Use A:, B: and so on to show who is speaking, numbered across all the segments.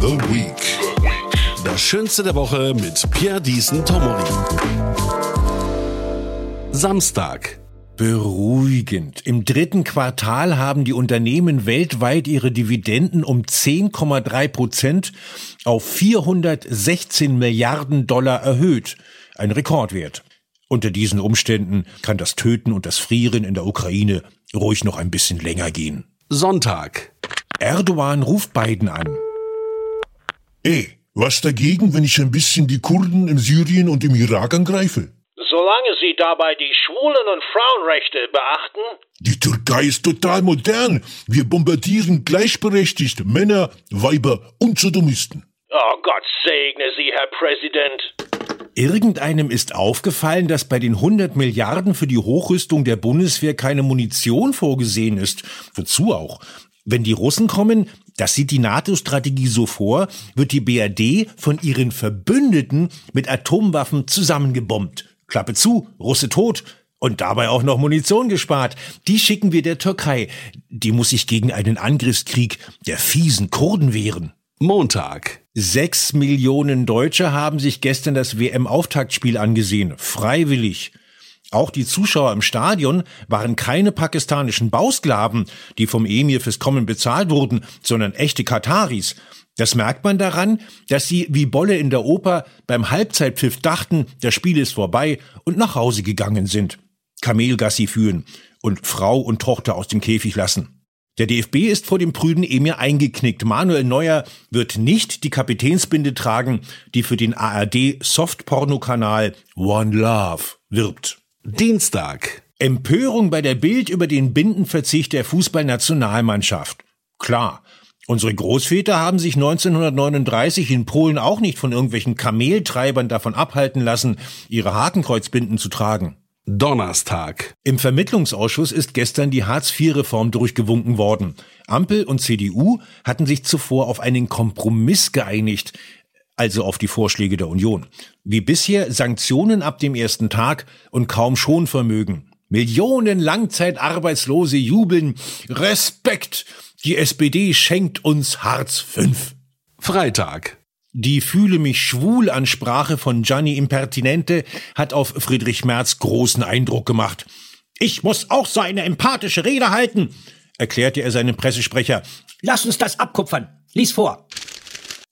A: The Week. Das Schönste der Woche mit Pierre Diesen Tomori. Samstag.
B: Beruhigend. Im dritten Quartal haben die Unternehmen weltweit ihre Dividenden um 10,3 Prozent auf 416 Milliarden Dollar erhöht. Ein Rekordwert. Unter diesen Umständen kann das Töten und das Frieren in der Ukraine ruhig noch ein bisschen länger gehen.
A: Sonntag.
B: Erdogan ruft Biden an.
C: Ey, was dagegen, wenn ich ein bisschen die Kurden in Syrien und im Irak angreife?
D: Solange Sie dabei die Schwulen- und Frauenrechte beachten?
C: Die Türkei ist total modern. Wir bombardieren gleichberechtigt Männer, Weiber und Sodomisten.
D: Oh Gott segne Sie, Herr Präsident.
B: Irgendeinem ist aufgefallen, dass bei den 100 Milliarden für die Hochrüstung der Bundeswehr keine Munition vorgesehen ist. Wozu auch? Wenn die Russen kommen, das sieht die NATO-Strategie so vor, wird die BRD von ihren Verbündeten mit Atomwaffen zusammengebombt. Klappe zu, Russe tot. Und dabei auch noch Munition gespart. Die schicken wir der Türkei. Die muss sich gegen einen Angriffskrieg der fiesen Kurden wehren.
A: Montag.
B: Sechs Millionen Deutsche haben sich gestern das WM-Auftaktspiel angesehen. Freiwillig. Auch die Zuschauer im Stadion waren keine pakistanischen Bausklaven, die vom Emir fürs Kommen bezahlt wurden, sondern echte Kataris. Das merkt man daran, dass sie wie Bolle in der Oper beim Halbzeitpfiff dachten, das Spiel ist vorbei und nach Hause gegangen sind. Kamelgassi führen und Frau und Tochter aus dem Käfig lassen. Der DFB ist vor dem prüden Emir eingeknickt. Manuel Neuer wird nicht die Kapitänsbinde tragen, die für den ARD Softpornokanal One Love wirbt.
A: Dienstag.
B: Empörung bei der Bild über den Bindenverzicht der Fußballnationalmannschaft. Klar, unsere Großväter haben sich 1939 in Polen auch nicht von irgendwelchen Kameltreibern davon abhalten lassen, ihre Hakenkreuzbinden zu tragen.
A: Donnerstag.
B: Im Vermittlungsausschuss ist gestern die Hartz-IV-Reform durchgewunken worden. Ampel und CDU hatten sich zuvor auf einen Kompromiss geeinigt, also auf die Vorschläge der Union. Wie bisher Sanktionen ab dem ersten Tag und kaum Schonvermögen. Millionen Langzeitarbeitslose jubeln. Respekt! Die SPD schenkt uns Hartz V.
A: Freitag.
B: Die Fühle mich schwul Ansprache von Gianni Impertinente hat auf Friedrich Merz großen Eindruck gemacht. Ich muss auch so eine empathische Rede halten, erklärte er seinem Pressesprecher.
E: Lass uns das abkupfern. Lies vor.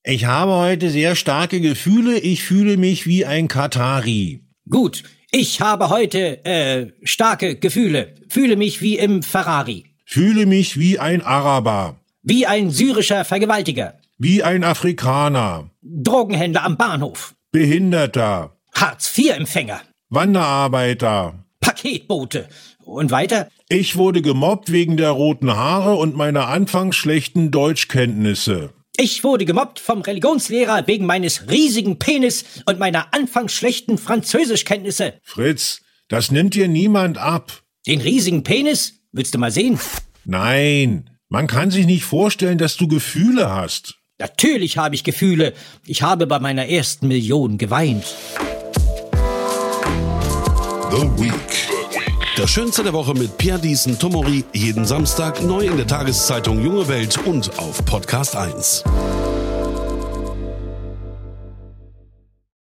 B: Ich habe heute sehr starke Gefühle. Ich fühle mich wie ein Katari.
E: Gut. Ich habe heute äh, starke Gefühle. Fühle mich wie im Ferrari.
C: Fühle mich wie ein Araber.
E: Wie ein syrischer Vergewaltiger.
C: Wie ein Afrikaner.
E: Drogenhändler am Bahnhof.
C: Behinderter.
E: Hartz-IV-Empfänger.
C: Wanderarbeiter.
E: Paketbote. Und weiter?
C: Ich wurde gemobbt wegen der roten Haare und meiner anfangs schlechten Deutschkenntnisse.
E: Ich wurde gemobbt vom Religionslehrer wegen meines riesigen Penis und meiner anfangs schlechten Französischkenntnisse.
C: Fritz, das nimmt dir niemand ab.
E: Den riesigen Penis? Willst du mal sehen?
C: Nein, man kann sich nicht vorstellen, dass du Gefühle hast.
E: Natürlich habe ich Gefühle. Ich habe bei meiner ersten Million geweint.
A: The Week. Das Schönste der Woche mit Pierre Diesen Tomori. Jeden Samstag neu in der Tageszeitung Junge Welt und auf Podcast 1.